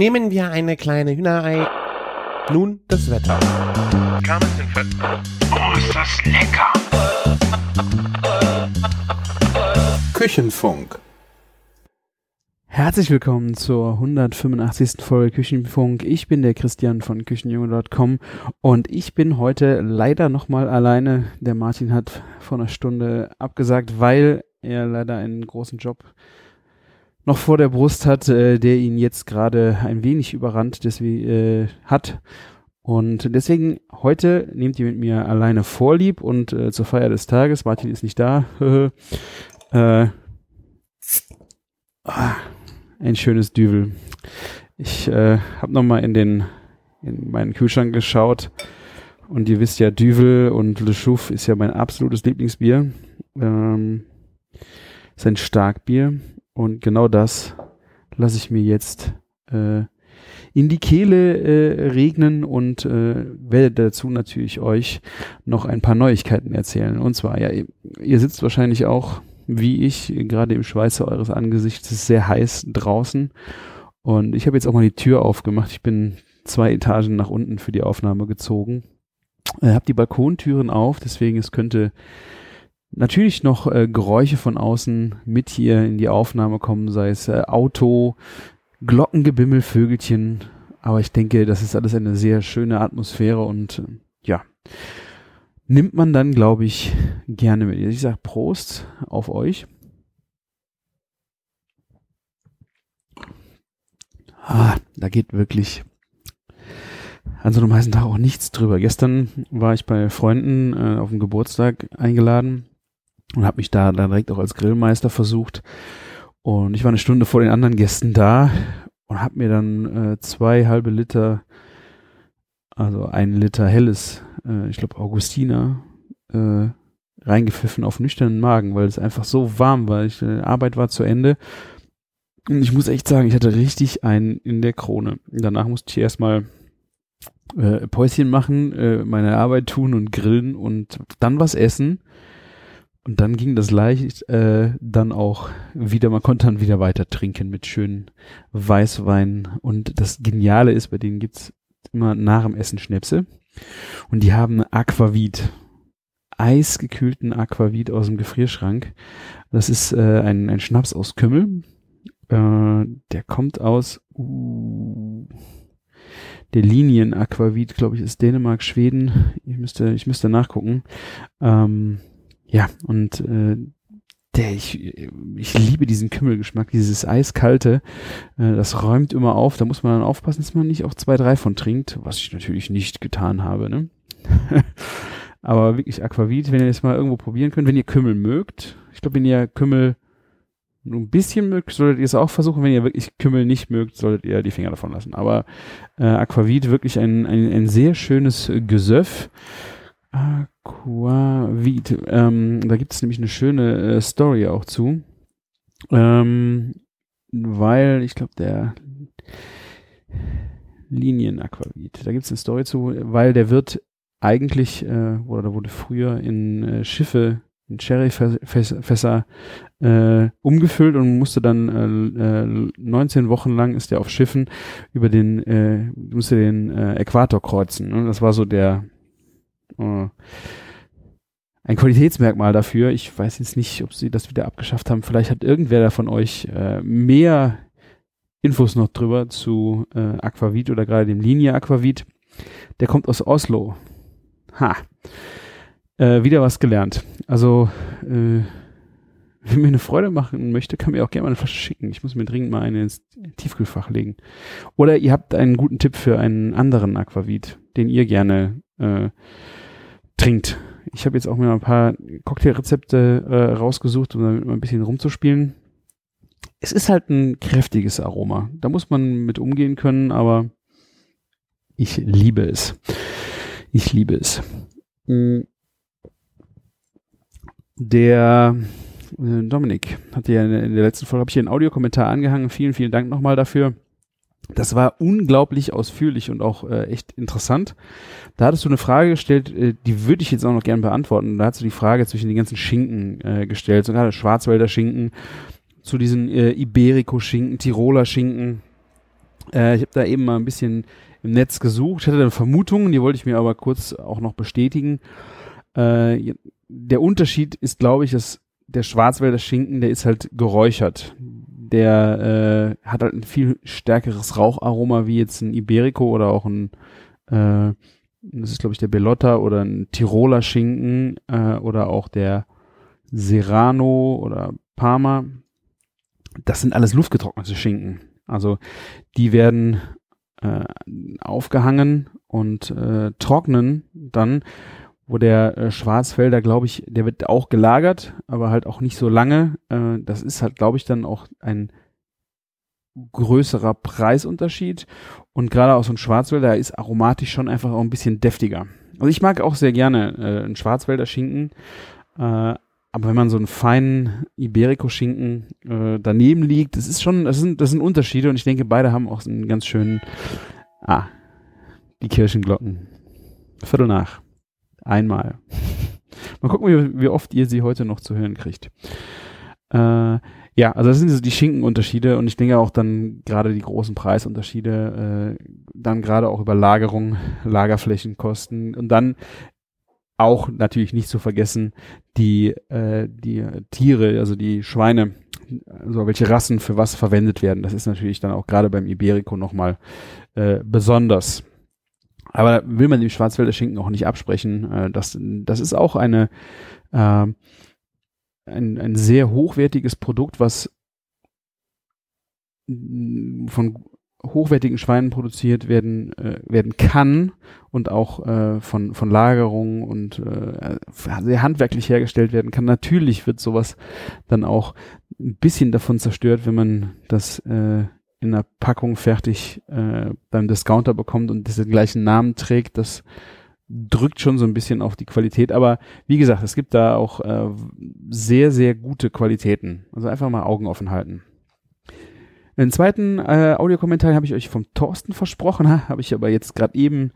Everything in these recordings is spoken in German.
Nehmen wir eine kleine Hühnerei. Nun das Wetter. Oh, ist das lecker! Küchenfunk. Herzlich willkommen zur 185. Folge Küchenfunk. Ich bin der Christian von Küchenjunge.com und ich bin heute leider nochmal alleine. Der Martin hat vor einer Stunde abgesagt, weil er leider einen großen Job noch vor der Brust hat, äh, der ihn jetzt gerade ein wenig überrannt deswegen, äh, hat. Und deswegen heute nehmt ihr mit mir alleine Vorlieb und äh, zur Feier des Tages, Martin ist nicht da, äh, ah, ein schönes Düvel. Ich äh, habe nochmal in den in meinen Kühlschrank geschaut und ihr wisst ja, Düvel und Le Chouf ist ja mein absolutes Lieblingsbier. Ähm, ist ein Starkbier und genau das lasse ich mir jetzt äh, in die Kehle äh, regnen und äh, werde dazu natürlich euch noch ein paar Neuigkeiten erzählen. Und zwar, ja, ihr sitzt wahrscheinlich auch, wie ich, gerade im Schweiße eures Angesichts, sehr heiß draußen. Und ich habe jetzt auch mal die Tür aufgemacht. Ich bin zwei Etagen nach unten für die Aufnahme gezogen. Ich habe die Balkontüren auf, deswegen es könnte natürlich noch äh, Geräusche von außen mit hier in die Aufnahme kommen, sei es äh, Auto, Glockengebimmel, Vögelchen. Aber ich denke, das ist alles eine sehr schöne Atmosphäre und äh, ja, nimmt man dann, glaube ich, gerne mit. Ich sage Prost auf euch. Ah, da geht wirklich an so einem heißen Tag auch nichts drüber. Gestern war ich bei Freunden äh, auf dem Geburtstag eingeladen und habe mich da dann direkt auch als Grillmeister versucht. Und ich war eine Stunde vor den anderen Gästen da und habe mir dann äh, zwei halbe Liter, also ein Liter helles, äh, ich glaube Augustiner, äh, reingepfiffen auf nüchternen Magen, weil es einfach so warm war. Ich, äh, Arbeit war zu Ende. Und ich muss echt sagen, ich hatte richtig einen in der Krone. Danach musste ich erstmal äh, Päuschen machen, äh, meine Arbeit tun und grillen und dann was essen. Und dann ging das leicht äh, dann auch wieder, man konnte dann wieder weiter trinken mit schönen Weißwein. Und das Geniale ist, bei denen gibt's immer nach dem Essen Schnäpse. Und die haben Aquavit. Eisgekühlten Aquavit aus dem Gefrierschrank. Das ist äh, ein, ein Schnaps aus Kümmel. Äh, der kommt aus uh, der Linien Aquavit, glaube ich, ist Dänemark, Schweden. Ich müsste, ich müsste nachgucken. Ähm, ja, und äh, der, ich, ich liebe diesen Kümmelgeschmack, dieses eiskalte, äh, das räumt immer auf, da muss man dann aufpassen, dass man nicht auch zwei, drei von trinkt, was ich natürlich nicht getan habe, ne? Aber wirklich Aquavit, wenn ihr das mal irgendwo probieren könnt, wenn ihr Kümmel mögt, ich glaube, wenn ihr Kümmel nur ein bisschen mögt, solltet ihr es auch versuchen. Wenn ihr wirklich Kümmel nicht mögt, solltet ihr die Finger davon lassen. Aber äh, Aquavit wirklich ein, ein, ein sehr schönes Gesöff. Aquavit. Ähm, da gibt es nämlich eine schöne äh, Story auch zu. Ähm, weil, ich glaube, der Linien-Aquavit, da gibt es eine Story zu, weil der wird eigentlich, äh, oder wurde früher in äh, Schiffe, in Sherryfässer äh, umgefüllt und musste dann äh, äh, 19 Wochen lang ist der auf Schiffen über den, äh, musste den äh, Äquator kreuzen. Ne? Das war so der äh, ein Qualitätsmerkmal dafür. Ich weiß jetzt nicht, ob sie das wieder abgeschafft haben. Vielleicht hat irgendwer von euch äh, mehr Infos noch drüber zu äh, Aquavit oder gerade dem Linie Aquavit. Der kommt aus Oslo. Ha. Äh, wieder was gelernt. Also, äh, wer mir eine Freude machen möchte, kann mir auch gerne mal eine Flasche schicken. Ich muss mir dringend mal eine ins Tiefkühlfach legen. Oder ihr habt einen guten Tipp für einen anderen Aquavit, den ihr gerne äh, trinkt. Ich habe jetzt auch mal ein paar Cocktailrezepte äh, rausgesucht, um damit mal ein bisschen rumzuspielen. Es ist halt ein kräftiges Aroma. Da muss man mit umgehen können, aber ich liebe es. Ich liebe es. Mm. Der äh, Dominik hatte ja in der letzten Folge, habe ich hier einen Audiokommentar angehangen. Vielen, vielen Dank nochmal dafür. Das war unglaublich ausführlich und auch äh, echt interessant. Da hattest du eine Frage gestellt, äh, die würde ich jetzt auch noch gerne beantworten. Da hast du die Frage zwischen den ganzen Schinken äh, gestellt, so gerade Schwarzwälder Schinken, zu diesen äh, Iberico-Schinken, Tiroler Schinken. Äh, ich habe da eben mal ein bisschen im Netz gesucht, ich hatte dann Vermutungen, die wollte ich mir aber kurz auch noch bestätigen. Äh, der Unterschied ist, glaube ich, dass der Schwarzwälder Schinken, der ist halt geräuchert. Der äh, hat halt ein viel stärkeres Raucharoma wie jetzt ein Iberico oder auch ein, äh, das ist glaube ich der Bellotta oder ein Tiroler Schinken äh, oder auch der Serrano oder Parma. Das sind alles luftgetrocknete Schinken. Also die werden äh, aufgehangen und äh, trocknen dann, wo der äh, Schwarzwälder, glaube ich, der wird auch gelagert, aber halt auch nicht so lange. Äh, das ist halt, glaube ich, dann auch ein größerer Preisunterschied. Und gerade auch so ein Schwarzwälder ist aromatisch schon einfach auch ein bisschen deftiger. Also ich mag auch sehr gerne äh, einen Schwarzwälder Schinken. Äh, aber wenn man so einen feinen Iberico-Schinken äh, daneben liegt, das ist schon, das sind, das sind Unterschiede und ich denke, beide haben auch einen ganz schönen, ah, die Kirchenglocken. Viertel nach. Einmal. Mal gucken, wie, wie oft ihr sie heute noch zu hören kriegt. Äh, ja, also das sind so die Schinkenunterschiede und ich denke auch dann gerade die großen Preisunterschiede, äh, dann gerade auch über Lagerung, Lagerflächenkosten und dann auch natürlich nicht zu vergessen die, äh, die Tiere, also die Schweine, also welche Rassen für was verwendet werden. Das ist natürlich dann auch gerade beim Iberico nochmal äh, besonders. Aber will man dem Schwarzwälder Schinken auch nicht absprechen. Äh, das, das ist auch eine, äh, ein, ein sehr hochwertiges Produkt, was von hochwertigen Schweinen produziert werden äh, werden kann und auch äh, von von Lagerung und äh, sehr handwerklich hergestellt werden kann. Natürlich wird sowas dann auch ein bisschen davon zerstört, wenn man das äh, in einer Packung fertig äh, beim Discounter bekommt und diesen gleichen Namen trägt. Das drückt schon so ein bisschen auf die Qualität. Aber wie gesagt, es gibt da auch äh, sehr sehr gute Qualitäten. Also einfach mal Augen offen halten. Den zweiten äh, Audiokommentar habe ich euch vom Thorsten versprochen, habe ich aber jetzt gerade eben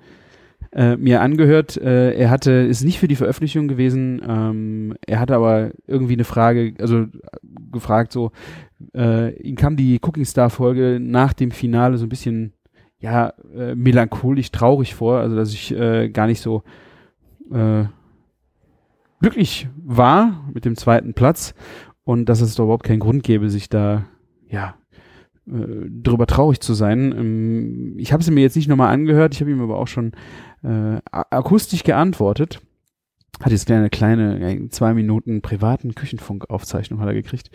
äh, mir angehört. Äh, er hatte, ist nicht für die Veröffentlichung gewesen, ähm, er hatte aber irgendwie eine Frage, also gefragt so, äh, ihm kam die Cooking Star Folge nach dem Finale so ein bisschen, ja, äh, melancholisch traurig vor, also dass ich äh, gar nicht so äh, glücklich war mit dem zweiten Platz und dass es doch überhaupt keinen Grund gäbe, sich da, ja, äh, drüber traurig zu sein. Ähm, ich habe sie mir jetzt nicht nochmal angehört, ich habe ihm aber auch schon äh, akustisch geantwortet. Hat jetzt eine kleine, zwei Minuten privaten Küchenfunkaufzeichnung hat er gekriegt.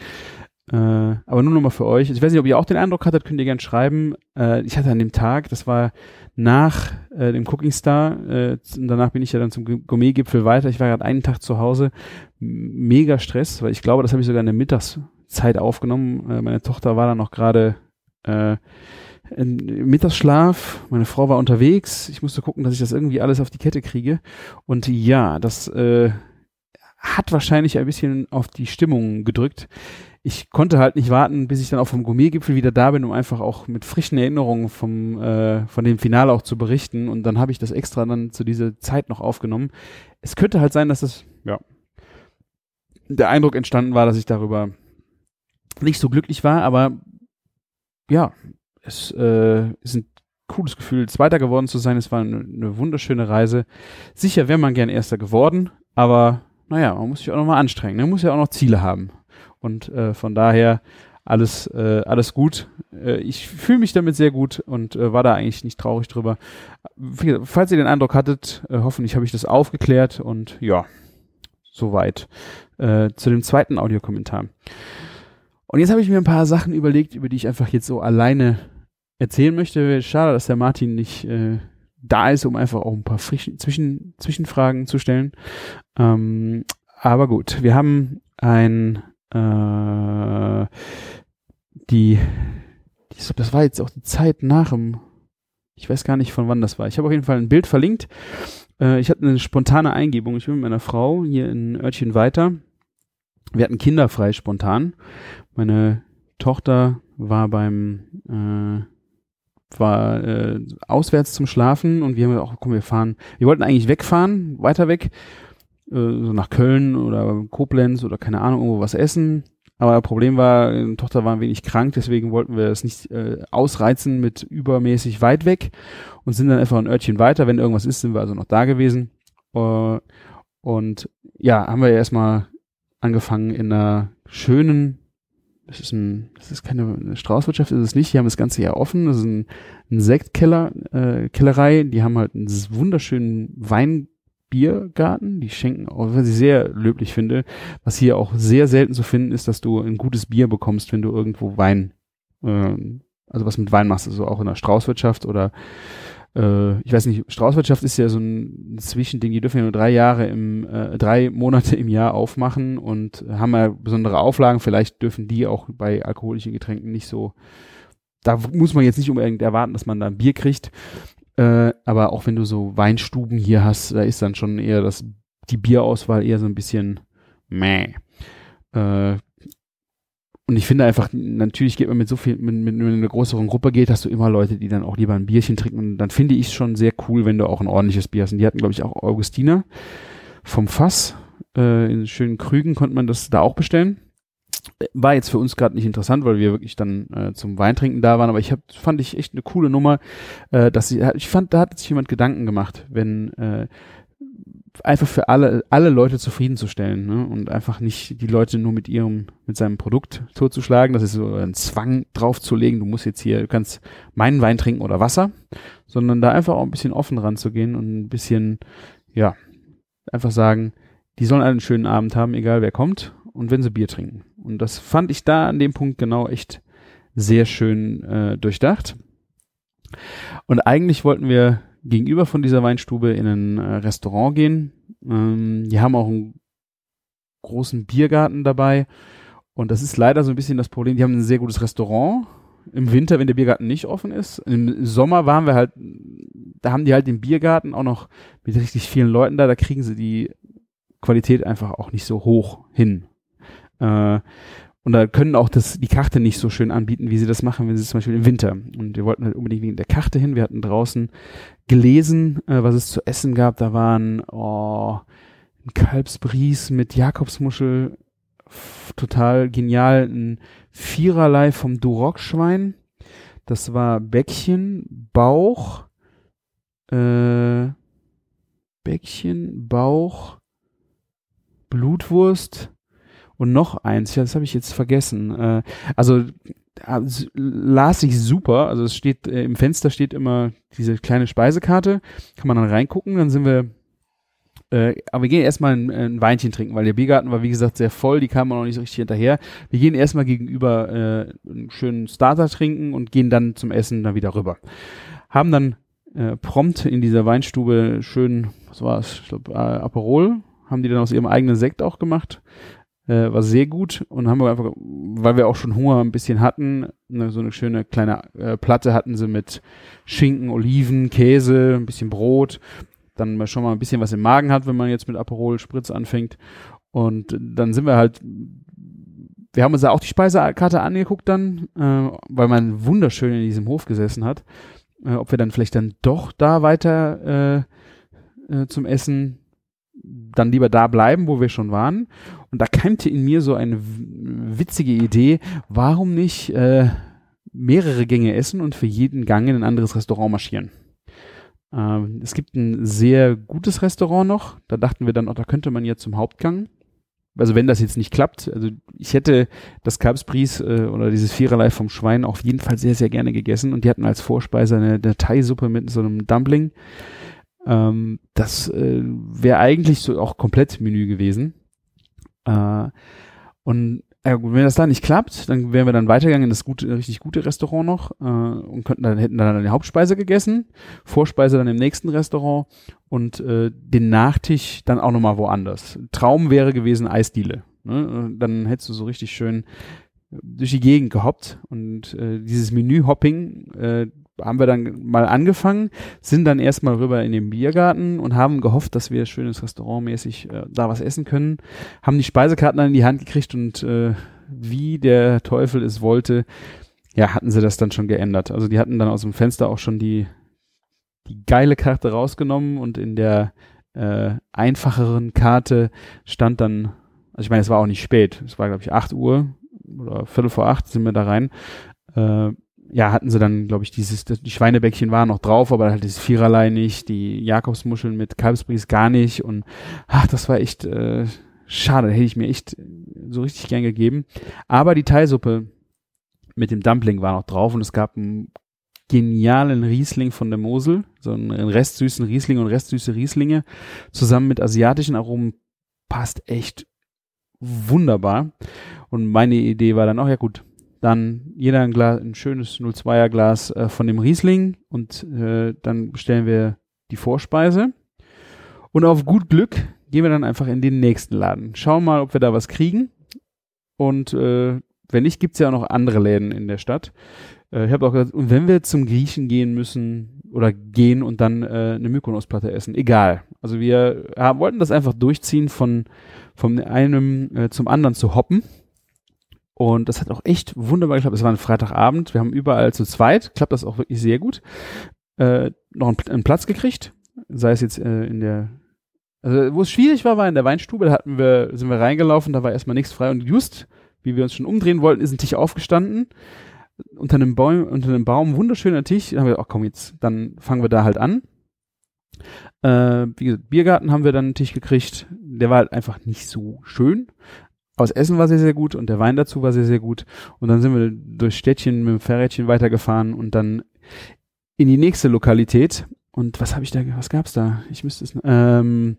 Äh, aber nur nochmal für euch. Ich weiß nicht, ob ihr auch den Eindruck hattet, könnt ihr gerne schreiben. Äh, ich hatte an dem Tag, das war nach äh, dem Cooking Star, äh, danach bin ich ja dann zum Gourmet-Gipfel weiter. Ich war gerade einen Tag zu Hause. Mega Stress, weil ich glaube, das habe ich sogar in der Mittags Zeit aufgenommen. Äh, meine Tochter war dann noch gerade äh, in Mittagsschlaf. Meine Frau war unterwegs. Ich musste gucken, dass ich das irgendwie alles auf die Kette kriege. Und ja, das äh, hat wahrscheinlich ein bisschen auf die Stimmung gedrückt. Ich konnte halt nicht warten, bis ich dann auch vom Gourmetgipfel wieder da bin, um einfach auch mit frischen Erinnerungen vom äh, von dem Finale auch zu berichten. Und dann habe ich das extra dann zu dieser Zeit noch aufgenommen. Es könnte halt sein, dass das ja der Eindruck entstanden war, dass ich darüber nicht so glücklich war, aber ja, es äh, ist ein cooles Gefühl, Zweiter geworden zu sein. Es war eine, eine wunderschöne Reise. Sicher wäre man gern Erster geworden, aber naja, man muss sich auch noch mal anstrengen. Man muss ja auch noch Ziele haben. Und äh, von daher alles, äh, alles gut. Äh, ich fühle mich damit sehr gut und äh, war da eigentlich nicht traurig drüber. Falls ihr den Eindruck hattet, äh, hoffentlich habe ich das aufgeklärt und ja, soweit äh, zu dem zweiten Audiokommentar. Und jetzt habe ich mir ein paar Sachen überlegt, über die ich einfach jetzt so alleine erzählen möchte. Schade, dass der Martin nicht äh, da ist, um einfach auch ein paar frischen Zwischen Zwischenfragen zu stellen. Ähm, aber gut, wir haben ein äh, die, die, das war jetzt auch die Zeit nach dem, ich weiß gar nicht von wann das war. Ich habe auf jeden Fall ein Bild verlinkt. Äh, ich hatte eine spontane Eingebung. Ich bin mit meiner Frau hier in Örtchen weiter. Wir hatten kinderfrei spontan meine Tochter war beim äh, war äh, auswärts zum Schlafen und wir haben gesagt, komm, wir fahren. Wir wollten eigentlich wegfahren, weiter weg, äh, so nach Köln oder Koblenz oder keine Ahnung, irgendwo was essen. Aber Problem war, die Tochter war ein wenig krank, deswegen wollten wir es nicht äh, ausreizen mit übermäßig weit weg und sind dann einfach ein Örtchen weiter. Wenn irgendwas ist, sind wir also noch da gewesen. Äh, und ja, haben wir erstmal angefangen in einer schönen, das ist ein, das ist keine Straußwirtschaft, ist es nicht, die haben das ganze Jahr offen, das ist ein, ein Sektkeller, äh, Kellerei, die haben halt einen wunderschönen Weinbiergarten, die schenken, auch was ich sehr löblich finde, was hier auch sehr selten zu finden ist, dass du ein gutes Bier bekommst, wenn du irgendwo Wein, äh, also was mit Wein machst, also auch in der Straußwirtschaft oder äh, ich weiß nicht, Straußwirtschaft ist ja so ein Zwischending, die dürfen ja nur drei Jahre im, äh, drei Monate im Jahr aufmachen und haben ja besondere Auflagen. Vielleicht dürfen die auch bei alkoholischen Getränken nicht so, da muss man jetzt nicht unbedingt erwarten, dass man da ein Bier kriegt. Äh, aber auch wenn du so Weinstuben hier hast, da ist dann schon eher das, die Bierauswahl eher so ein bisschen meh. Äh, und ich finde einfach, natürlich geht man mit so viel, mit, mit, mit einer größeren Gruppe geht, hast du immer Leute, die dann auch lieber ein Bierchen trinken. Und dann finde ich es schon sehr cool, wenn du auch ein ordentliches Bier hast. Und die hatten, glaube ich, auch Augustiner vom Fass. Äh, in schönen Krügen konnte man das da auch bestellen. War jetzt für uns gerade nicht interessant, weil wir wirklich dann äh, zum Weintrinken da waren, aber ich hab, fand ich echt eine coole Nummer, äh, dass sie, ich fand, da hat sich jemand Gedanken gemacht, wenn äh, einfach für alle, alle Leute zufriedenzustellen ne? und einfach nicht die Leute nur mit ihrem, mit seinem Produkt totzuschlagen. Das ist so ein Zwang draufzulegen. Du musst jetzt hier, du kannst meinen Wein trinken oder Wasser, sondern da einfach auch ein bisschen offen ranzugehen und ein bisschen, ja, einfach sagen, die sollen einen schönen Abend haben, egal wer kommt und wenn sie Bier trinken. Und das fand ich da an dem Punkt genau echt sehr schön äh, durchdacht. Und eigentlich wollten wir gegenüber von dieser Weinstube in ein äh, Restaurant gehen. Ähm, die haben auch einen großen Biergarten dabei. Und das ist leider so ein bisschen das Problem. Die haben ein sehr gutes Restaurant. Im Winter, wenn der Biergarten nicht offen ist. Im Sommer waren wir halt, da haben die halt den Biergarten auch noch mit richtig vielen Leuten da. Da kriegen sie die Qualität einfach auch nicht so hoch hin. Äh, und da können auch das, die Karte nicht so schön anbieten, wie sie das machen, wenn sie zum Beispiel im Winter. Und wir wollten halt unbedingt wegen der Karte hin. Wir hatten draußen gelesen, äh, was es zu essen gab. Da waren oh, ein Kalbsbries mit Jakobsmuschel, total genial. Ein Viererlei vom Duroc-Schwein. Das war Bäckchen, Bauch, äh, Bäckchen, Bauch, Blutwurst, und noch eins, ja, das habe ich jetzt vergessen. Äh, also las ich super. Also es steht äh, im Fenster steht immer diese kleine Speisekarte, kann man dann reingucken. Dann sind wir äh, aber wir gehen erstmal ein, ein Weinchen trinken, weil der Biergarten war, wie gesagt, sehr voll, die kamen noch nicht so richtig hinterher. Wir gehen erstmal gegenüber äh, einen schönen Starter trinken und gehen dann zum Essen dann wieder rüber. Haben dann äh, prompt in dieser Weinstube schön, was war es, ich glaube, äh, Aperol, haben die dann aus ihrem eigenen Sekt auch gemacht. Äh, war sehr gut und haben wir einfach, weil wir auch schon Hunger ein bisschen hatten, ne, so eine schöne kleine äh, Platte hatten sie mit Schinken, Oliven, Käse, ein bisschen Brot, dann schon mal ein bisschen was im Magen hat, wenn man jetzt mit Aperol Spritz anfängt. Und dann sind wir halt, wir haben uns da auch die Speisekarte angeguckt dann, äh, weil man wunderschön in diesem Hof gesessen hat, äh, ob wir dann vielleicht dann doch da weiter äh, äh, zum Essen dann lieber da bleiben, wo wir schon waren. Und da keimte in mir so eine witzige Idee, warum nicht äh, mehrere Gänge essen und für jeden Gang in ein anderes Restaurant marschieren. Ähm, es gibt ein sehr gutes Restaurant noch. Da dachten wir dann, oh, da könnte man jetzt zum Hauptgang. Also wenn das jetzt nicht klappt, also ich hätte das Kalbsbries äh, oder dieses Viererlei vom Schwein auf jeden Fall sehr, sehr gerne gegessen. Und die hatten als Vorspeise eine, Thai-Suppe mit so einem Dumpling. Ähm, das äh, wäre eigentlich so auch komplett Menü gewesen. Äh, und äh, wenn das da nicht klappt, dann wären wir dann weitergegangen in das gute, richtig gute Restaurant noch äh, und könnten dann hätten dann eine Hauptspeise gegessen, Vorspeise dann im nächsten Restaurant und äh, den Nachtisch dann auch nochmal woanders. Traum wäre gewesen Eisdiele. Ne? Dann hättest du so richtig schön durch die Gegend gehoppt und äh, dieses Menü-Hopping äh, haben wir dann mal angefangen, sind dann erstmal rüber in den Biergarten und haben gehofft, dass wir schönes Restaurantmäßig äh, da was essen können. Haben die Speisekarten dann in die Hand gekriegt und äh, wie der Teufel es wollte, ja, hatten sie das dann schon geändert. Also die hatten dann aus dem Fenster auch schon die, die geile Karte rausgenommen und in der äh, einfacheren Karte stand dann, also ich meine, es war auch nicht spät, es war glaube ich 8 Uhr oder Viertel vor acht sind wir da rein. Äh, ja, hatten sie dann, glaube ich, dieses, die Schweinebäckchen waren noch drauf, aber halt dieses Viererlei nicht, die Jakobsmuscheln mit Kalbsbries gar nicht und ach, das war echt äh, schade, hätte ich mir echt so richtig gern gegeben. Aber die Teilsuppe mit dem Dumpling war noch drauf und es gab einen genialen Riesling von der Mosel, so einen restsüßen Riesling und restsüße Rieslinge zusammen mit asiatischen Aromen passt echt wunderbar. Und meine Idee war dann auch, ja gut, dann jeder ein Glas, ein schönes 02er Glas äh, von dem Riesling und äh, dann bestellen wir die Vorspeise. Und auf gut Glück gehen wir dann einfach in den nächsten Laden. Schauen mal, ob wir da was kriegen. Und äh, wenn nicht, gibt's ja auch noch andere Läden in der Stadt. Äh, ich habe auch gesagt, und wenn wir zum Griechen gehen müssen oder gehen und dann äh, eine Mykonos-Platte essen, egal. Also wir haben, wollten das einfach durchziehen, von, von einem äh, zum anderen zu hoppen. Und das hat auch echt wunderbar geklappt. Es war ein Freitagabend. Wir haben überall zu zweit, klappt das auch wirklich sehr gut, äh, noch einen, einen Platz gekriegt. Sei es jetzt äh, in der, also wo es schwierig war, war in der Weinstube. Da hatten wir, sind wir reingelaufen, da war erstmal nichts frei. Und just, wie wir uns schon umdrehen wollten, ist ein Tisch aufgestanden. Unter einem Baum, unter einem Baum, wunderschöner Tisch. Da haben wir, ach komm jetzt, dann fangen wir da halt an. Äh, wie gesagt, Biergarten haben wir dann einen Tisch gekriegt. Der war halt einfach nicht so schön. Das Essen war sehr, sehr gut und der Wein dazu war sehr, sehr gut. Und dann sind wir durch Städtchen mit dem Fahrrädchen weitergefahren und dann in die nächste Lokalität. Und was habe ich da, was gab's da? Ich müsste es, ähm,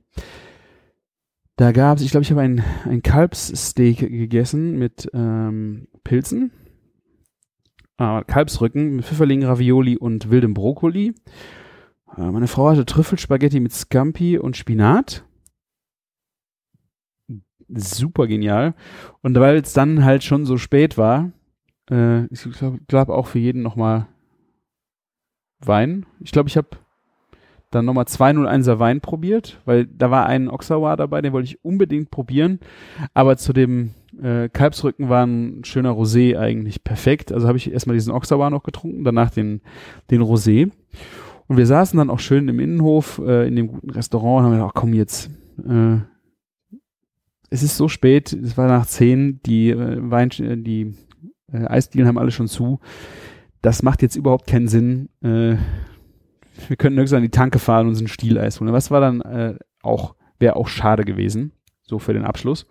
da gab's, ich glaube, ich habe ein, ein Kalbssteak gegessen mit ähm, Pilzen. Äh, Kalbsrücken mit Pfifferlingen, Ravioli und wildem Brokkoli. Äh, meine Frau hatte Trüffelspaghetti mit Scampi und Spinat super genial. Und weil es dann halt schon so spät war, äh, ich glaube glaub auch für jeden nochmal Wein. Ich glaube, ich habe dann nochmal 201er Wein probiert, weil da war ein Oxauer dabei, den wollte ich unbedingt probieren. Aber zu dem äh, Kalbsrücken war ein schöner Rosé eigentlich perfekt. Also habe ich erstmal diesen Oxauer noch getrunken, danach den, den Rosé. Und wir saßen dann auch schön im Innenhof äh, in dem guten Restaurant und haben gedacht, ach komm jetzt, äh, es ist so spät, es war nach zehn, die äh, Wein, äh, die äh, Eisdielen haben alle schon zu. Das macht jetzt überhaupt keinen Sinn. Äh, wir könnten nirgends an die Tanke fahren und uns ein Stieleis holen. Was war dann äh, auch, wäre auch schade gewesen, so für den Abschluss.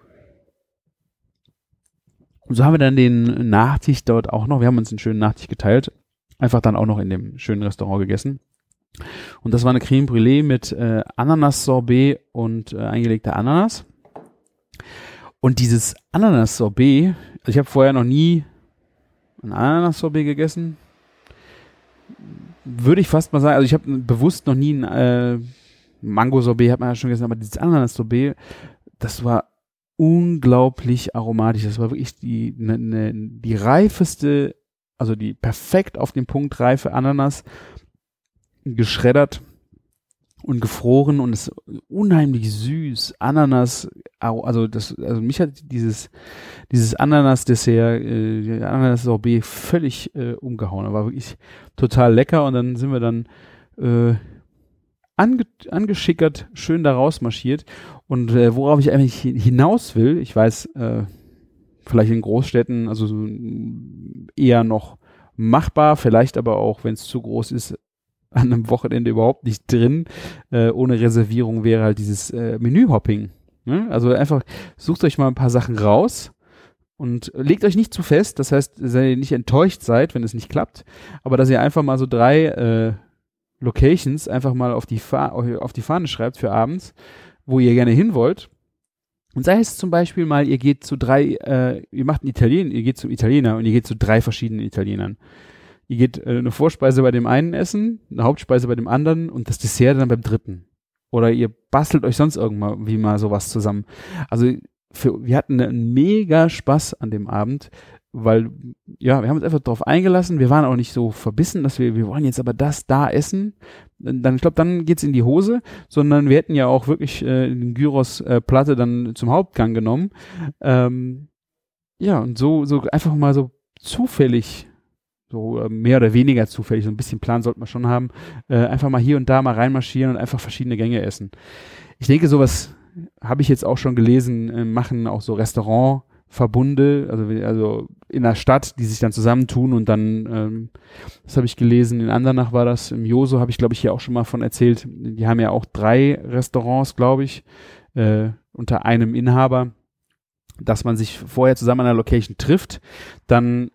Und so haben wir dann den Nachtisch dort auch noch, wir haben uns einen schönen Nachtisch geteilt, einfach dann auch noch in dem schönen Restaurant gegessen. Und das war eine Creme Brûlée mit äh, Ananas-Sorbet und äh, eingelegter Ananas. Und dieses Ananas-Sorbet, also ich habe vorher noch nie ein Ananas-Sorbet gegessen. Würde ich fast mal sagen, also ich habe bewusst noch nie ein äh, Mango-Sorbet, hat man ja schon gesagt, aber dieses Ananas-Sorbet, das war unglaublich aromatisch. Das war wirklich die, ne, ne, die reifeste, also die perfekt auf den Punkt reife Ananas, geschreddert und gefroren und es ist unheimlich süß. Ananas, also das, also mich hat dieses, dieses Ananas-Dessert, äh, Ananas-Sorbet völlig äh, umgehauen. Er war wirklich total lecker und dann sind wir dann äh, ange, angeschickert schön da rausmarschiert. Und äh, worauf ich eigentlich hinaus will, ich weiß, äh, vielleicht in Großstädten, also so eher noch machbar, vielleicht aber auch, wenn es zu groß ist, an einem Wochenende überhaupt nicht drin. Äh, ohne Reservierung wäre halt dieses äh, Menühopping. Ne? Also einfach sucht euch mal ein paar Sachen raus und legt euch nicht zu fest. Das heißt, dass ihr nicht enttäuscht seid, wenn es nicht klappt, aber dass ihr einfach mal so drei äh, Locations einfach mal auf die, auf die Fahne schreibt für abends, wo ihr gerne hin wollt. Und sei es zum Beispiel mal, ihr geht zu drei, äh, ihr macht einen Italiener, ihr geht zum Italiener und ihr geht zu drei verschiedenen Italienern. Ihr geht äh, eine Vorspeise bei dem einen essen, eine Hauptspeise bei dem anderen und das Dessert dann beim dritten. Oder ihr bastelt euch sonst irgendwann wie mal sowas zusammen. Also für, wir hatten einen mega Spaß an dem Abend, weil ja, wir haben uns einfach darauf eingelassen. Wir waren auch nicht so verbissen, dass wir, wir wollen jetzt aber das da essen. Dann, ich glaube, dann geht's in die Hose, sondern wir hätten ja auch wirklich äh, den Gyros äh, Platte dann zum Hauptgang genommen. Ähm, ja, und so, so einfach mal so zufällig so äh, mehr oder weniger zufällig, so ein bisschen Plan sollte man schon haben, äh, einfach mal hier und da mal reinmarschieren und einfach verschiedene Gänge essen. Ich denke, sowas habe ich jetzt auch schon gelesen, äh, machen auch so Restaurant Verbunde, also, also in der Stadt, die sich dann zusammentun und dann, ähm, das habe ich gelesen, in Andernach war das, im Joso habe ich glaube ich hier auch schon mal von erzählt, die haben ja auch drei Restaurants, glaube ich, äh, unter einem Inhaber, dass man sich vorher zusammen an der Location trifft, dann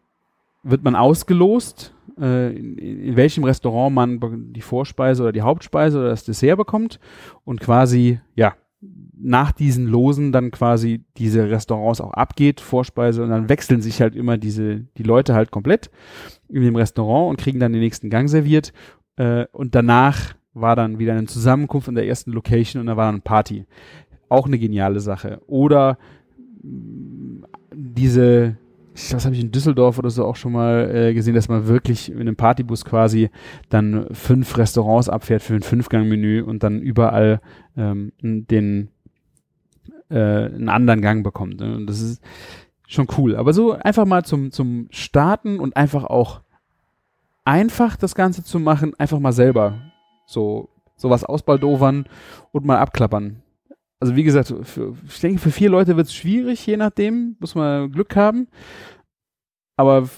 wird man ausgelost, äh, in, in welchem Restaurant man die Vorspeise oder die Hauptspeise oder das Dessert bekommt und quasi, ja, nach diesen Losen dann quasi diese Restaurants auch abgeht, Vorspeise, und dann wechseln sich halt immer diese, die Leute halt komplett in dem Restaurant und kriegen dann den nächsten Gang serviert. Äh, und danach war dann wieder eine Zusammenkunft in der ersten Location und da war dann Party. Auch eine geniale Sache. Oder mm, diese, das habe ich in Düsseldorf oder so auch schon mal äh, gesehen, dass man wirklich in einem Partybus quasi dann fünf Restaurants abfährt für ein Fünfgang-Menü und dann überall ähm, den äh, einen anderen Gang bekommt. Ne? Und das ist schon cool. Aber so einfach mal zum, zum Starten und einfach auch einfach das Ganze zu machen, einfach mal selber so sowas ausbaldovern und mal abklappern. Also wie gesagt, für, ich denke, für vier Leute wird es schwierig, je nachdem, muss man Glück haben. Aber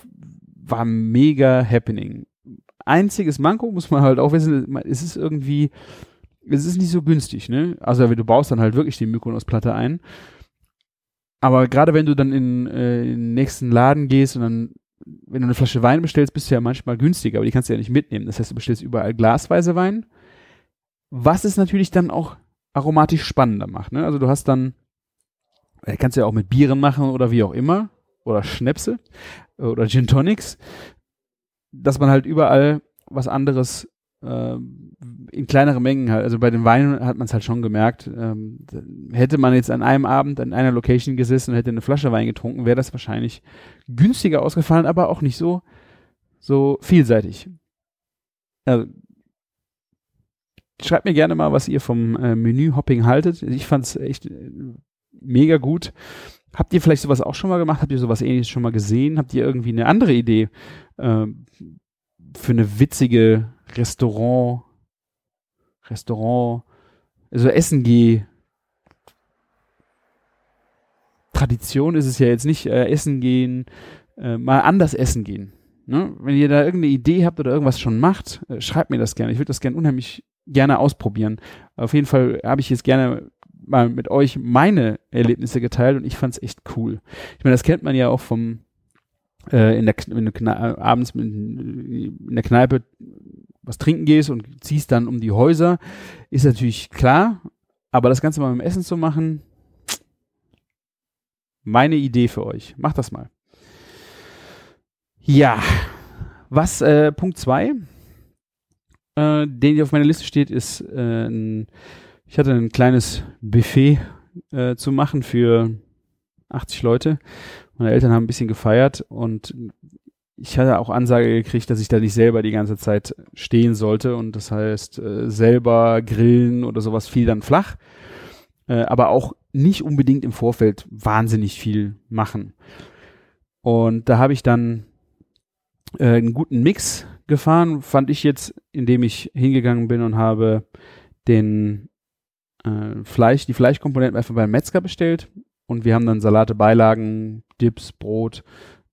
war mega happening. Einziges Manko muss man halt auch wissen, es ist irgendwie, es ist nicht so günstig, ne? Also du baust dann halt wirklich die Mykonos-Platte ein. Aber gerade wenn du dann in, äh, in den nächsten Laden gehst und dann, wenn du eine Flasche Wein bestellst, bist du ja manchmal günstiger, aber die kannst du ja nicht mitnehmen. Das heißt, du bestellst überall glasweise Wein. Was es natürlich dann auch aromatisch spannender macht, ne? Also du hast dann, äh, kannst du ja auch mit Bieren machen oder wie auch immer. Oder Schnäpse oder Gin Tonics. Dass man halt überall was anderes äh, in kleinere Mengen halt. Also bei den Weinen hat man es halt schon gemerkt. Ähm, hätte man jetzt an einem Abend an einer Location gesessen und hätte eine Flasche Wein getrunken, wäre das wahrscheinlich günstiger ausgefallen, aber auch nicht so, so vielseitig. Also, schreibt mir gerne mal, was ihr vom äh, Menü-Hopping haltet. Ich fand es echt äh, mega gut. Habt ihr vielleicht sowas auch schon mal gemacht? Habt ihr sowas ähnliches schon mal gesehen? Habt ihr irgendwie eine andere Idee äh, für eine witzige Restaurant, Restaurant, also Essen geh. Tradition ist es ja jetzt nicht, äh, essen gehen, äh, mal anders essen gehen. Ne? Wenn ihr da irgendeine Idee habt oder irgendwas schon macht, äh, schreibt mir das gerne. Ich würde das gerne unheimlich gerne ausprobieren. Auf jeden Fall habe ich jetzt gerne mal mit euch meine Erlebnisse geteilt und ich fand es echt cool. Ich meine, das kennt man ja auch vom äh, in der, wenn du abends in, in der Kneipe was trinken gehst und ziehst dann um die Häuser, ist natürlich klar, aber das Ganze mal mit dem Essen zu machen, meine Idee für euch. Macht das mal. Ja, was äh, Punkt 2, äh, den hier auf meiner Liste steht, ist äh, ein, ich hatte ein kleines Buffet äh, zu machen für 80 Leute. Meine Eltern haben ein bisschen gefeiert und ich hatte auch Ansage gekriegt, dass ich da nicht selber die ganze Zeit stehen sollte und das heißt äh, selber grillen oder sowas fiel dann flach, äh, aber auch nicht unbedingt im Vorfeld wahnsinnig viel machen. Und da habe ich dann äh, einen guten Mix gefahren, fand ich jetzt, indem ich hingegangen bin und habe den äh, Fleisch, die Fleischkomponenten einfach beim Metzger bestellt und wir haben dann Salate, Beilagen, Dips, Brot,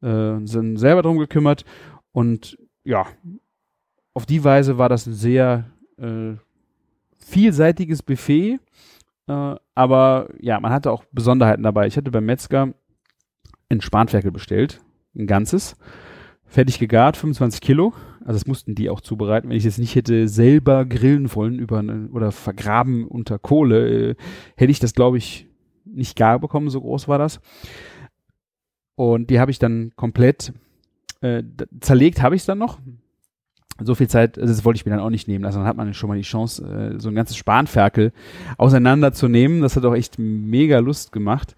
äh, sind selber drum gekümmert und ja, auf die Weise war das ein sehr äh, vielseitiges Buffet, äh, aber ja, man hatte auch Besonderheiten dabei. Ich hatte beim Metzger ein Spanferkel bestellt, ein ganzes, fertig gegart, 25 Kilo. Also das mussten die auch zubereiten. Wenn ich jetzt nicht hätte selber grillen wollen über oder vergraben unter Kohle, äh, hätte ich das, glaube ich, nicht gar bekommen, so groß war das. Und die habe ich dann komplett äh, zerlegt, habe ich es dann noch. So viel Zeit, also das wollte ich mir dann auch nicht nehmen lassen. Dann hat man schon mal die Chance, äh, so ein ganzes Spanferkel auseinanderzunehmen. Das hat auch echt mega Lust gemacht.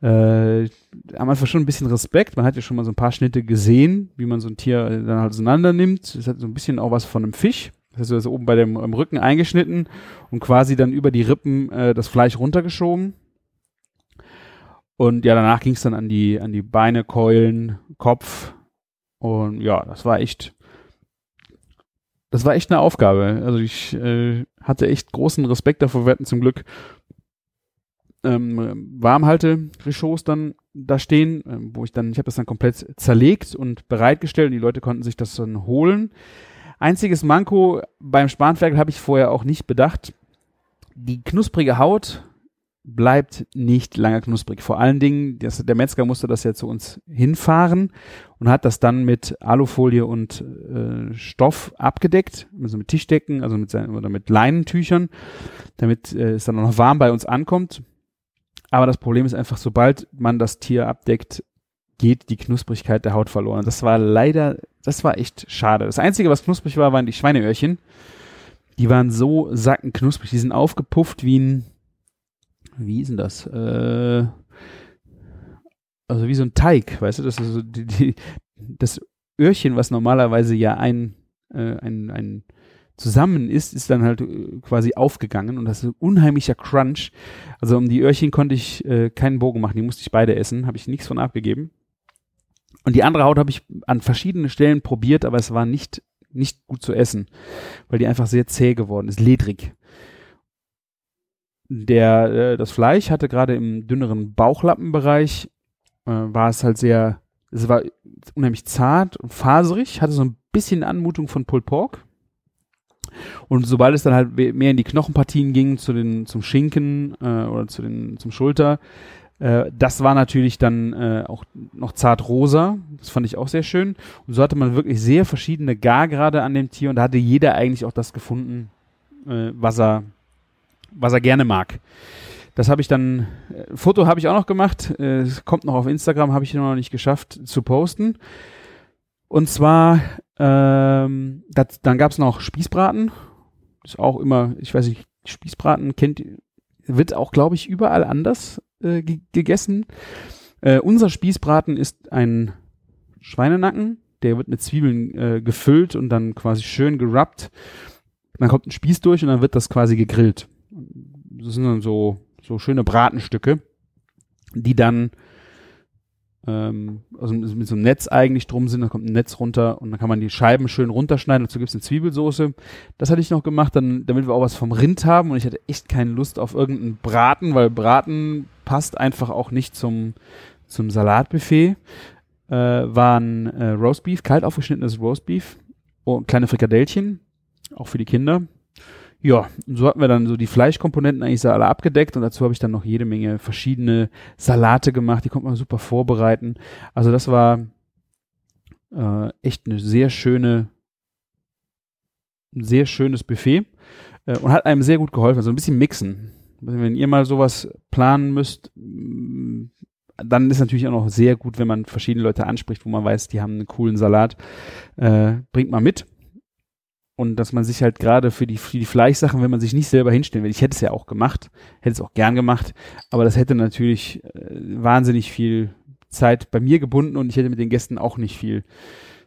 Äh, haben einfach schon ein bisschen Respekt. Man hat ja schon mal so ein paar Schnitte gesehen, wie man so ein Tier äh, dann halt auseinander nimmt. Das hat so ein bisschen auch was von einem Fisch. Das heißt, du hast oben bei dem Rücken eingeschnitten und quasi dann über die Rippen äh, das Fleisch runtergeschoben. Und ja, danach ging es dann an die, an die Beine, Keulen, Kopf. Und ja, das war echt, das war echt eine Aufgabe. Also ich äh, hatte echt großen Respekt davor. Wir hatten zum Glück ähm, Warmhalte-Rechauds dann da stehen, äh, wo ich dann, ich habe das dann komplett zerlegt und bereitgestellt und die Leute konnten sich das dann holen. Einziges Manko beim Spanferkel habe ich vorher auch nicht bedacht. Die knusprige Haut bleibt nicht lange knusprig. Vor allen Dingen, das, der Metzger musste das ja zu uns hinfahren und hat das dann mit Alufolie und äh, Stoff abgedeckt, also mit Tischdecken, also mit seinen, oder mit Leinentüchern, damit äh, es dann auch noch warm bei uns ankommt. Aber das Problem ist einfach, sobald man das Tier abdeckt, geht die Knusprigkeit der Haut verloren. Das war leider, das war echt schade. Das Einzige, was knusprig war, waren die Schweineöhrchen. Die waren so sackenknusprig. Die sind aufgepufft wie ein, wie ist denn das? Äh, also wie so ein Teig, weißt du? Das ist so die, die, das Öhrchen, was normalerweise ja ein, äh, ein, ein zusammen ist, ist dann halt äh, quasi aufgegangen und das ist ein unheimlicher Crunch. Also um die Öhrchen konnte ich äh, keinen Bogen machen, die musste ich beide essen, habe ich nichts von abgegeben. Und die andere Haut habe ich an verschiedenen Stellen probiert, aber es war nicht, nicht gut zu essen, weil die einfach sehr zäh geworden ist, ledrig. Der, äh, das Fleisch hatte gerade im dünneren Bauchlappenbereich, äh, war es halt sehr, es war unheimlich zart und faserig, hatte so ein bisschen Anmutung von Pulled Pork. Und sobald es dann halt mehr in die Knochenpartien ging, zu den, zum Schinken äh, oder zu den, zum Schulter, äh, das war natürlich dann äh, auch noch zart rosa. Das fand ich auch sehr schön. Und so hatte man wirklich sehr verschiedene Gargrade an dem Tier und da hatte jeder eigentlich auch das gefunden, äh, was er, was er gerne mag. Das habe ich dann, äh, Foto habe ich auch noch gemacht, äh, kommt noch auf Instagram, habe ich noch nicht geschafft zu posten. Und zwar, ähm, das, dann gab es noch Spießbraten. Ist auch immer, ich weiß nicht, Spießbraten kennt, wird auch, glaube ich, überall anders äh, gegessen. Äh, unser Spießbraten ist ein Schweinenacken, der wird mit Zwiebeln äh, gefüllt und dann quasi schön gerubbt. Dann kommt ein Spieß durch und dann wird das quasi gegrillt. Das sind dann so, so schöne Bratenstücke, die dann ähm, also mit so einem Netz eigentlich drum sind, da kommt ein Netz runter und dann kann man die Scheiben schön runterschneiden, dazu gibt es eine Zwiebelsoße. Das hatte ich noch gemacht, dann, damit wir auch was vom Rind haben und ich hatte echt keine Lust auf irgendeinen Braten, weil Braten passt einfach auch nicht zum, zum Salatbuffet. Äh, waren äh, Roastbeef, kalt aufgeschnittenes Roastbeef und kleine Frikadellchen, auch für die Kinder. Ja, so hatten wir dann so die Fleischkomponenten eigentlich so alle abgedeckt und dazu habe ich dann noch jede Menge verschiedene Salate gemacht, die konnte man super vorbereiten. Also das war äh, echt eine sehr schöne, ein sehr schönes Buffet äh, und hat einem sehr gut geholfen. Also ein bisschen mixen. Wenn ihr mal sowas planen müsst, mm, dann ist natürlich auch noch sehr gut, wenn man verschiedene Leute anspricht, wo man weiß, die haben einen coolen Salat. Äh, bringt mal mit und dass man sich halt gerade für die, für die Fleischsachen, wenn man sich nicht selber hinstellen will, ich hätte es ja auch gemacht, hätte es auch gern gemacht, aber das hätte natürlich äh, wahnsinnig viel Zeit bei mir gebunden und ich hätte mit den Gästen auch nicht viel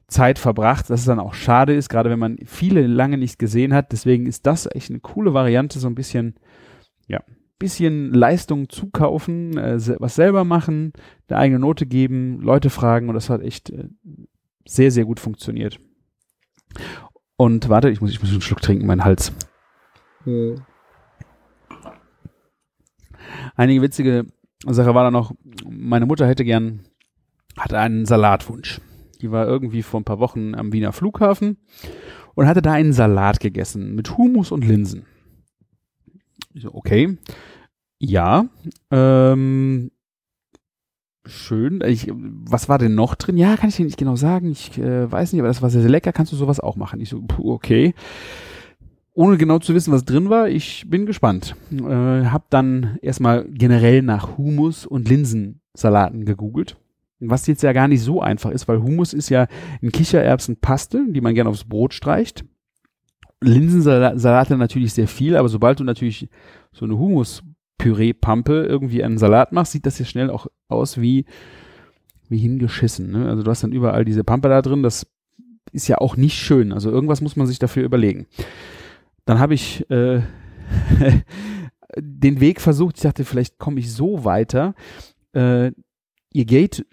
Zeit verbracht, dass es dann auch schade ist, gerade wenn man viele lange nicht gesehen hat. Deswegen ist das echt eine coole Variante, so ein bisschen, ja, bisschen Leistung zukaufen, äh, was selber machen, eine eigene Note geben, Leute fragen und das hat echt äh, sehr, sehr gut funktioniert. Und warte, ich muss, ich muss einen Schluck trinken, mein Hals. Hm. Einige witzige Sache war da noch, meine Mutter hätte gern, hatte einen Salatwunsch. Die war irgendwie vor ein paar Wochen am Wiener Flughafen und hatte da einen Salat gegessen mit Humus und Linsen. Ich so, okay. Ja. Ähm, schön. Ich, was war denn noch drin? Ja, kann ich dir nicht genau sagen. Ich äh, weiß nicht, aber das war sehr, sehr lecker. Kannst du sowas auch machen? Ich so, puh, okay. Ohne genau zu wissen, was drin war, ich bin gespannt. Äh, hab dann erstmal generell nach Humus und Linsensalaten gegoogelt. Was jetzt ja gar nicht so einfach ist, weil Humus ist ja ein Kichererbsenpaste, die man gerne aufs Brot streicht. Linsensalate natürlich sehr viel, aber sobald du natürlich so eine Humus Püree-Pampe irgendwie einen Salat machst, sieht das ja schnell auch aus wie, wie hingeschissen. Ne? Also du hast dann überall diese Pampe da drin, das ist ja auch nicht schön. Also irgendwas muss man sich dafür überlegen. Dann habe ich äh, den Weg versucht, ich dachte, vielleicht komme ich so weiter. Äh, ihr Gate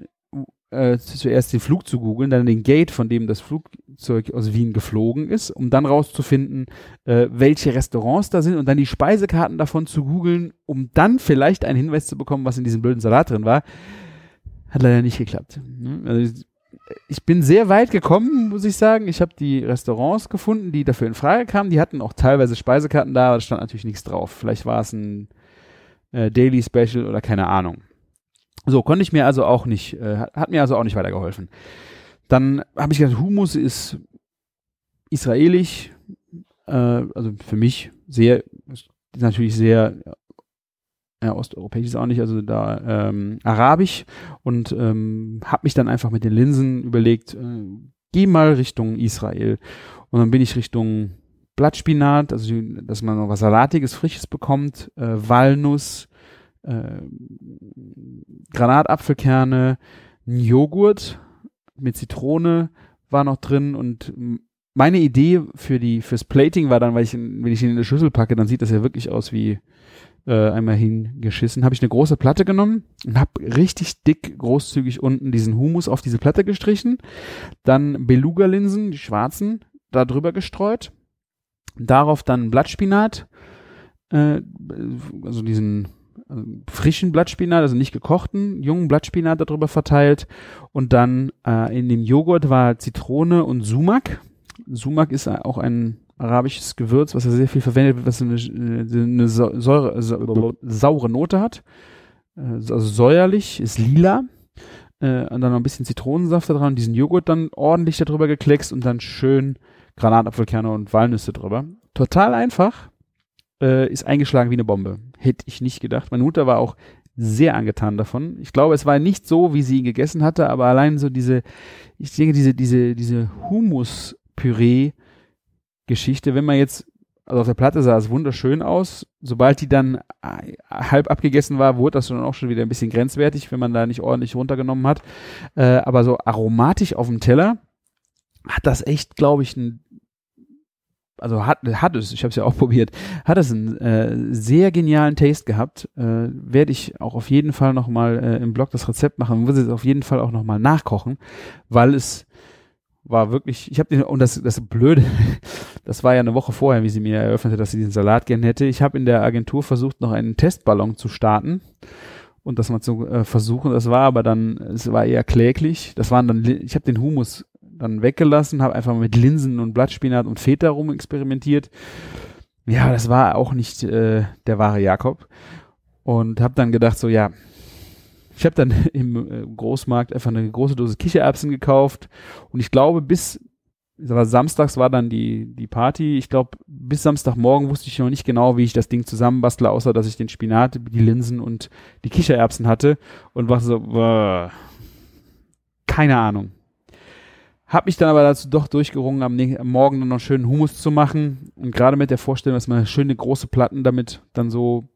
äh, zuerst den Flug zu googeln, dann den Gate, von dem das Flugzeug aus Wien geflogen ist, um dann rauszufinden, äh, welche Restaurants da sind und dann die Speisekarten davon zu googeln, um dann vielleicht einen Hinweis zu bekommen, was in diesem blöden Salat drin war. Hat leider nicht geklappt. Ne? Also ich bin sehr weit gekommen, muss ich sagen. Ich habe die Restaurants gefunden, die dafür in Frage kamen. Die hatten auch teilweise Speisekarten da, aber da stand natürlich nichts drauf. Vielleicht war es ein äh, Daily Special oder keine Ahnung. So, konnte ich mir also auch nicht, äh, hat mir also auch nicht weitergeholfen. Dann habe ich gedacht, Humus ist israelisch, äh, also für mich sehr, natürlich sehr ja, osteuropäisch ist auch nicht, also da ähm, arabisch und ähm, habe mich dann einfach mit den Linsen überlegt, äh, geh mal Richtung Israel und dann bin ich Richtung Blattspinat, also dass man noch was Salatiges, Frisches bekommt, äh, Walnuss, äh, Granatapfelkerne, ein Joghurt mit Zitrone war noch drin und meine Idee für die fürs Plating war dann, weil ich wenn ich ihn in eine Schüssel packe, dann sieht das ja wirklich aus wie äh, einmal hingeschissen. Habe ich eine große Platte genommen und habe richtig dick großzügig unten diesen Humus auf diese Platte gestrichen, dann Beluga-Linsen, die schwarzen, da drüber gestreut, darauf dann Blattspinat, äh, also diesen frischen Blattspinat, also nicht gekochten, jungen Blattspinat darüber verteilt und dann äh, in dem Joghurt war Zitrone und Sumak. Sumak ist auch ein arabisches Gewürz, was ja sehr viel verwendet wird, was eine, eine Säure, saure Note hat. Äh, also säuerlich, ist lila. Äh, und dann noch ein bisschen Zitronensaft da dran, diesen Joghurt dann ordentlich darüber gekleckst und dann schön Granatapfelkerne und Walnüsse drüber. Total einfach. Äh, ist eingeschlagen wie eine Bombe. Hätte ich nicht gedacht. Meine Mutter war auch sehr angetan davon. Ich glaube, es war nicht so, wie sie ihn gegessen hatte, aber allein so diese, ich denke, diese, diese, diese Humus-Püree, Geschichte, wenn man jetzt, also auf der Platte sah es wunderschön aus, sobald die dann äh, halb abgegessen war, wurde das dann auch schon wieder ein bisschen grenzwertig, wenn man da nicht ordentlich runtergenommen hat. Äh, aber so aromatisch auf dem Teller hat das echt, glaube ich, ein also hat, hat es, ich habe es ja auch probiert, hat es einen äh, sehr genialen Taste gehabt. Äh, Werde ich auch auf jeden Fall nochmal äh, im Blog das Rezept machen, muss es auf jeden Fall auch nochmal nachkochen, weil es war wirklich, ich habe den, und das, das Blöde, das war ja eine Woche vorher, wie sie mir eröffnete, dass sie diesen Salat gern hätte. Ich habe in der Agentur versucht, noch einen Testballon zu starten und das mal zu äh, versuchen. Das war aber dann, es war eher kläglich. Das waren dann, ich habe den Humus dann weggelassen, habe einfach mit Linsen und Blattspinat und Feta rum experimentiert. Ja, das war auch nicht äh, der wahre Jakob. Und habe dann gedacht, so ja, ich habe dann im äh, Großmarkt einfach eine große Dose Kichererbsen gekauft und ich glaube bis war samstags war dann die die Party. Ich glaube bis Samstagmorgen wusste ich noch nicht genau, wie ich das Ding zusammenbastle, außer dass ich den Spinat, die Linsen und die Kichererbsen hatte und war so äh, keine Ahnung. Hab mich dann aber dazu doch durchgerungen, am, am Morgen dann noch schönen Hummus zu machen und gerade mit der Vorstellung, dass man schöne große Platten damit dann so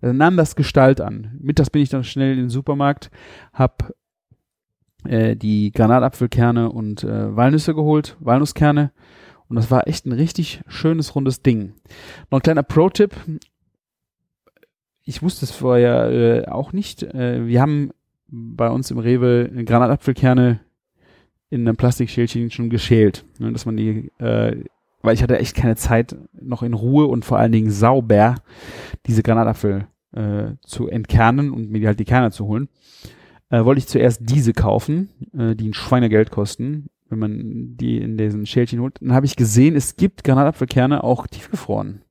dann nahm das Gestalt an. Mittags bin ich dann schnell in den Supermarkt, hab äh, die Granatapfelkerne und äh, Walnüsse geholt, Walnusskerne. Und das war echt ein richtig schönes, rundes Ding. Noch ein kleiner Pro-Tipp. Ich wusste es vorher äh, auch nicht. Äh, wir haben bei uns im Rewe Granatapfelkerne in einem Plastikschälchen schon geschält. Ne, dass man die, äh, weil ich hatte echt keine Zeit, noch in Ruhe und vor allen Dingen sauber diese Granatapfel äh, zu entkernen und mir halt die Kerne zu holen, äh, wollte ich zuerst diese kaufen, äh, die ein Schweinegeld kosten, wenn man die in diesen Schälchen holt. Dann habe ich gesehen, es gibt Granatapfelkerne auch tiefgefroren,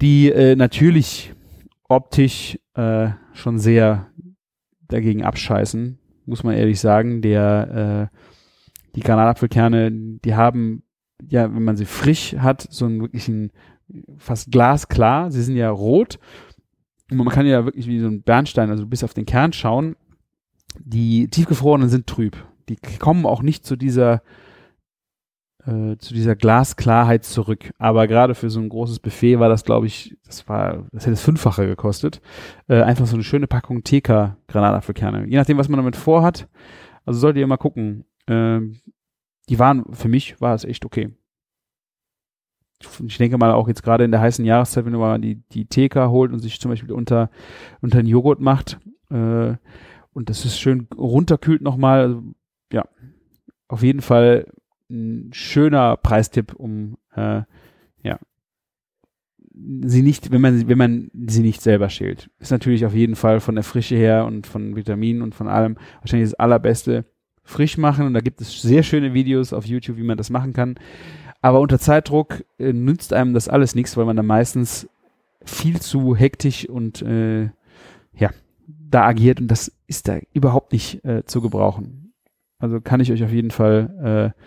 die äh, natürlich optisch äh, schon sehr dagegen abscheißen, muss man ehrlich sagen. Der äh, die Granatapfelkerne, die haben ja, wenn man sie frisch hat, so einen wirklichen fast glasklar. Sie sind ja rot. Und man kann ja wirklich wie so ein Bernstein, also bis auf den Kern schauen. Die tiefgefrorenen sind trüb. Die kommen auch nicht zu dieser äh, zu dieser Glasklarheit zurück. Aber gerade für so ein großes Buffet war das, glaube ich, das war, das hätte es fünffache gekostet. Äh, einfach so eine schöne Packung TK Granatapfelkerne. Je nachdem, was man damit vorhat. Also solltet ihr mal gucken. Äh, die waren, für mich war es echt okay ich denke mal auch jetzt gerade in der heißen Jahreszeit, wenn mal die, die TK holt und sich zum Beispiel unter, unter einen Joghurt macht, äh, und das ist schön runterkühlt nochmal, also, ja, auf jeden Fall ein schöner Preistipp, um, äh, ja, sie nicht, wenn man, wenn man sie nicht selber schält. Ist natürlich auf jeden Fall von der Frische her und von Vitaminen und von allem wahrscheinlich das allerbeste frisch machen. Und da gibt es sehr schöne Videos auf YouTube, wie man das machen kann. Aber unter Zeitdruck äh, nützt einem das alles nichts, weil man da meistens viel zu hektisch und äh, ja, da agiert und das ist da überhaupt nicht äh, zu gebrauchen. Also kann ich euch auf jeden Fall äh,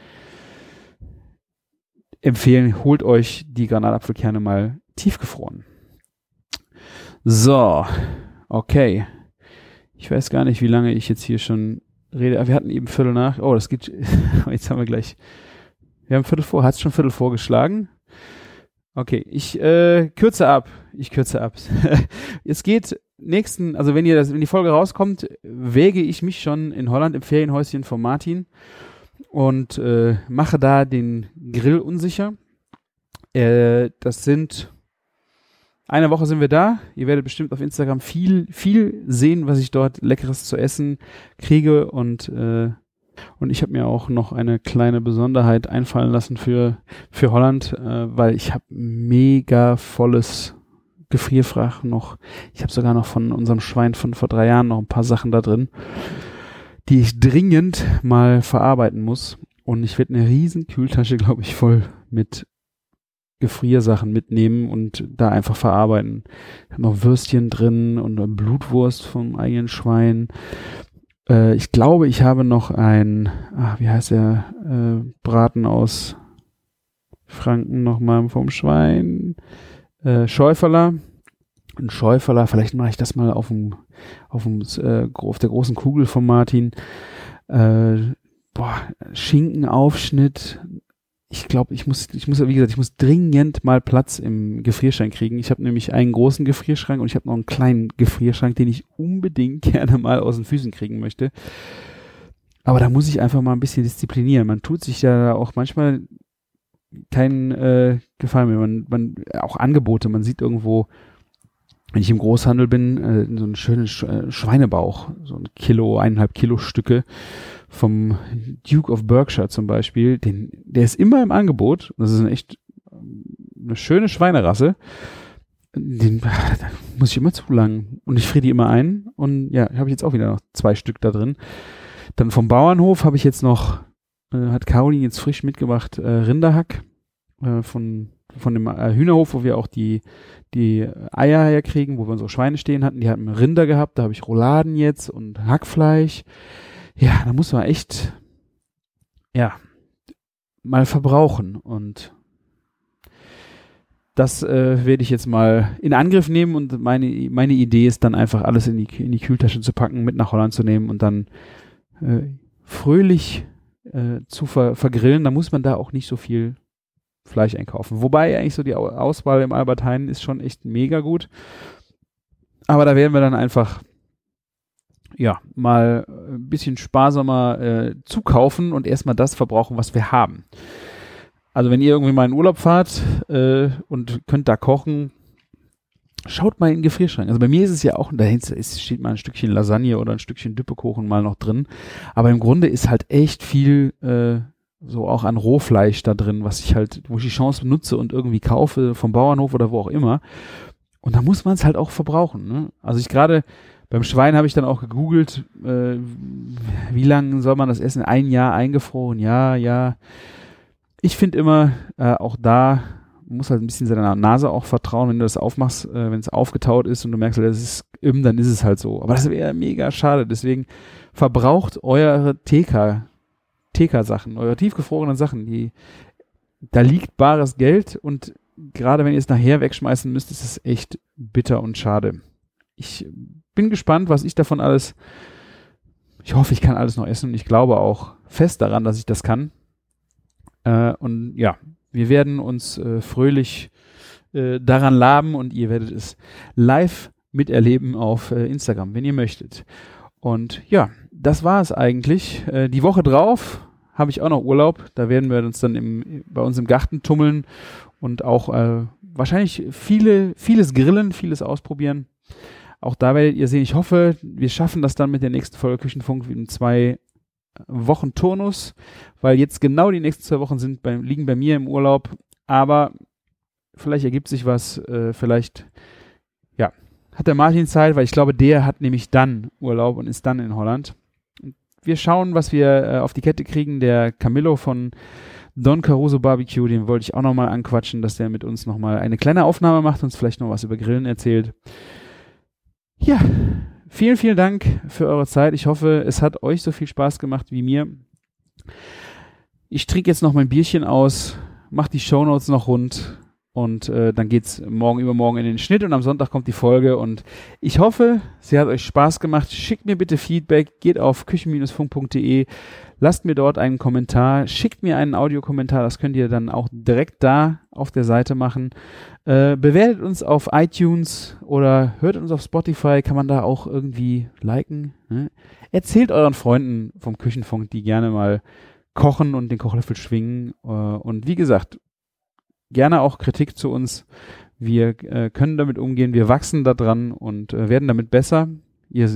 empfehlen, holt euch die Granatapfelkerne mal tiefgefroren. So, okay. Ich weiß gar nicht, wie lange ich jetzt hier schon rede. Wir hatten eben Viertel nach. Oh, das geht. Jetzt haben wir gleich. Wir haben Viertel vor. Hat es schon Viertel vorgeschlagen? Okay, ich äh, kürze ab. Ich kürze ab. es geht nächsten, also wenn ihr das, wenn die Folge rauskommt, wäge ich mich schon in Holland im Ferienhäuschen von Martin und äh, mache da den Grill unsicher. Äh, das sind eine Woche sind wir da. Ihr werdet bestimmt auf Instagram viel, viel sehen, was ich dort leckeres zu essen kriege und äh, und ich habe mir auch noch eine kleine Besonderheit einfallen lassen für für Holland, äh, weil ich habe mega volles Gefrierfach noch. Ich habe sogar noch von unserem Schwein von vor drei Jahren noch ein paar Sachen da drin, die ich dringend mal verarbeiten muss. Und ich werde eine riesen Kühltasche, glaube ich, voll mit Gefriersachen mitnehmen und da einfach verarbeiten. Ich habe noch Würstchen drin und Blutwurst vom eigenen Schwein. Äh, ich glaube, ich habe noch ein, ach, wie heißt der, äh, Braten aus Franken nochmal vom Schwein. Äh, Schäuferler. Ein Schäuferler, vielleicht mache ich das mal auf dem, auf dem, äh, auf der großen Kugel von Martin. Äh, boah, Schinkenaufschnitt, ich glaube, ich muss, ich muss, wie gesagt, ich muss dringend mal Platz im Gefrierschrank kriegen. Ich habe nämlich einen großen Gefrierschrank und ich habe noch einen kleinen Gefrierschrank, den ich unbedingt gerne mal aus den Füßen kriegen möchte. Aber da muss ich einfach mal ein bisschen disziplinieren. Man tut sich ja auch manchmal keinen äh, Gefallen mehr. Man, man, auch Angebote, man sieht irgendwo, wenn ich im Großhandel bin, äh, so einen schönen Sch äh, Schweinebauch, so ein Kilo, eineinhalb Kilo Stücke vom Duke of Berkshire zum Beispiel, den, der ist immer im Angebot. Das ist eine echt eine schöne Schweinerasse. Den da muss ich immer zulangen. Und ich friere die immer ein. Und ja, habe ich jetzt auch wieder noch zwei Stück da drin. Dann vom Bauernhof habe ich jetzt noch, äh, hat Caroline jetzt frisch mitgebracht, äh, Rinderhack äh, von, von dem äh, Hühnerhof, wo wir auch die, die Eier herkriegen, wo wir unsere Schweine stehen hatten. Die hatten Rinder gehabt, da habe ich Rouladen jetzt und Hackfleisch ja, da muss man echt, ja, mal verbrauchen und das äh, werde ich jetzt mal in Angriff nehmen und meine, meine Idee ist dann einfach alles in die, in die Kühltasche zu packen, mit nach Holland zu nehmen und dann äh, fröhlich äh, zu ver vergrillen. Da muss man da auch nicht so viel Fleisch einkaufen. Wobei eigentlich so die Auswahl im Albert Heijn ist schon echt mega gut. Aber da werden wir dann einfach ja, mal ein bisschen sparsamer äh, zukaufen und erstmal das verbrauchen, was wir haben. Also wenn ihr irgendwie mal in Urlaub fahrt äh, und könnt da kochen, schaut mal in den Gefrierschrank. Also bei mir ist es ja auch, ist, steht mal ein Stückchen Lasagne oder ein Stückchen Düppekuchen mal noch drin. Aber im Grunde ist halt echt viel äh, so auch an Rohfleisch da drin, was ich halt, wo ich die Chance nutze und irgendwie kaufe vom Bauernhof oder wo auch immer. Und da muss man es halt auch verbrauchen. Ne? Also ich gerade beim Schwein habe ich dann auch gegoogelt, äh, wie lange soll man das essen? Ein Jahr eingefroren, ja, ja. Ich finde immer, äh, auch da muss halt ein bisschen seiner Nase auch vertrauen, wenn du das aufmachst, äh, wenn es aufgetaut ist und du merkst, das ist im, dann ist es halt so. Aber das wäre mega schade. Deswegen verbraucht eure TK, TK-Sachen, eure tiefgefrorenen Sachen, die, da liegt bares Geld und gerade wenn ihr es nachher wegschmeißen müsst, ist es echt bitter und schade. Ich bin gespannt, was ich davon alles. Ich hoffe, ich kann alles noch essen und ich glaube auch fest daran, dass ich das kann. Äh, und ja, wir werden uns äh, fröhlich äh, daran laben und ihr werdet es live miterleben auf äh, Instagram, wenn ihr möchtet. Und ja, das war es eigentlich. Äh, die Woche drauf habe ich auch noch Urlaub. Da werden wir uns dann im, bei uns im Garten tummeln und auch äh, wahrscheinlich viele, vieles grillen, vieles ausprobieren. Auch da werdet ihr sehen, ich hoffe, wir schaffen das dann mit der nächsten Folge Küchenfunk in zwei Wochen Turnus, weil jetzt genau die nächsten zwei Wochen sind bei, liegen bei mir im Urlaub. Aber Vielleicht ergibt sich was, äh, vielleicht, ja, hat der Martin Zeit, weil ich glaube, der hat nämlich dann Urlaub und ist dann in Holland. Wir schauen, was wir äh, auf die Kette kriegen. Der Camillo von Don Caruso Barbecue, den wollte ich auch nochmal anquatschen, dass der mit uns nochmal eine kleine Aufnahme macht, uns vielleicht noch was über Grillen erzählt. Ja, vielen, vielen Dank für eure Zeit. Ich hoffe, es hat euch so viel Spaß gemacht wie mir. Ich trinke jetzt noch mein Bierchen aus, mach die Shownotes noch rund und äh, dann geht's morgen übermorgen in den Schnitt und am Sonntag kommt die Folge. Und ich hoffe, sie hat euch Spaß gemacht. Schickt mir bitte Feedback, geht auf küchen-funk.de, lasst mir dort einen Kommentar, schickt mir einen Audiokommentar, das könnt ihr dann auch direkt da auf der Seite machen. Äh, bewertet uns auf iTunes oder hört uns auf Spotify, kann man da auch irgendwie liken. Ne? Erzählt euren Freunden vom Küchenfunk, die gerne mal kochen und den Kochlöffel schwingen. Äh, und wie gesagt, gerne auch Kritik zu uns. Wir äh, können damit umgehen, wir wachsen daran und äh, werden damit besser. Ihr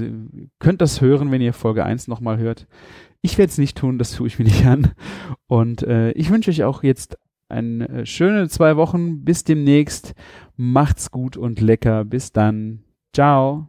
könnt das hören, wenn ihr Folge 1 nochmal hört. Ich werde es nicht tun, das tue ich mir nicht an. Und äh, ich wünsche euch auch jetzt eine äh, schöne zwei Wochen. Bis demnächst. Macht's gut und lecker. Bis dann. Ciao.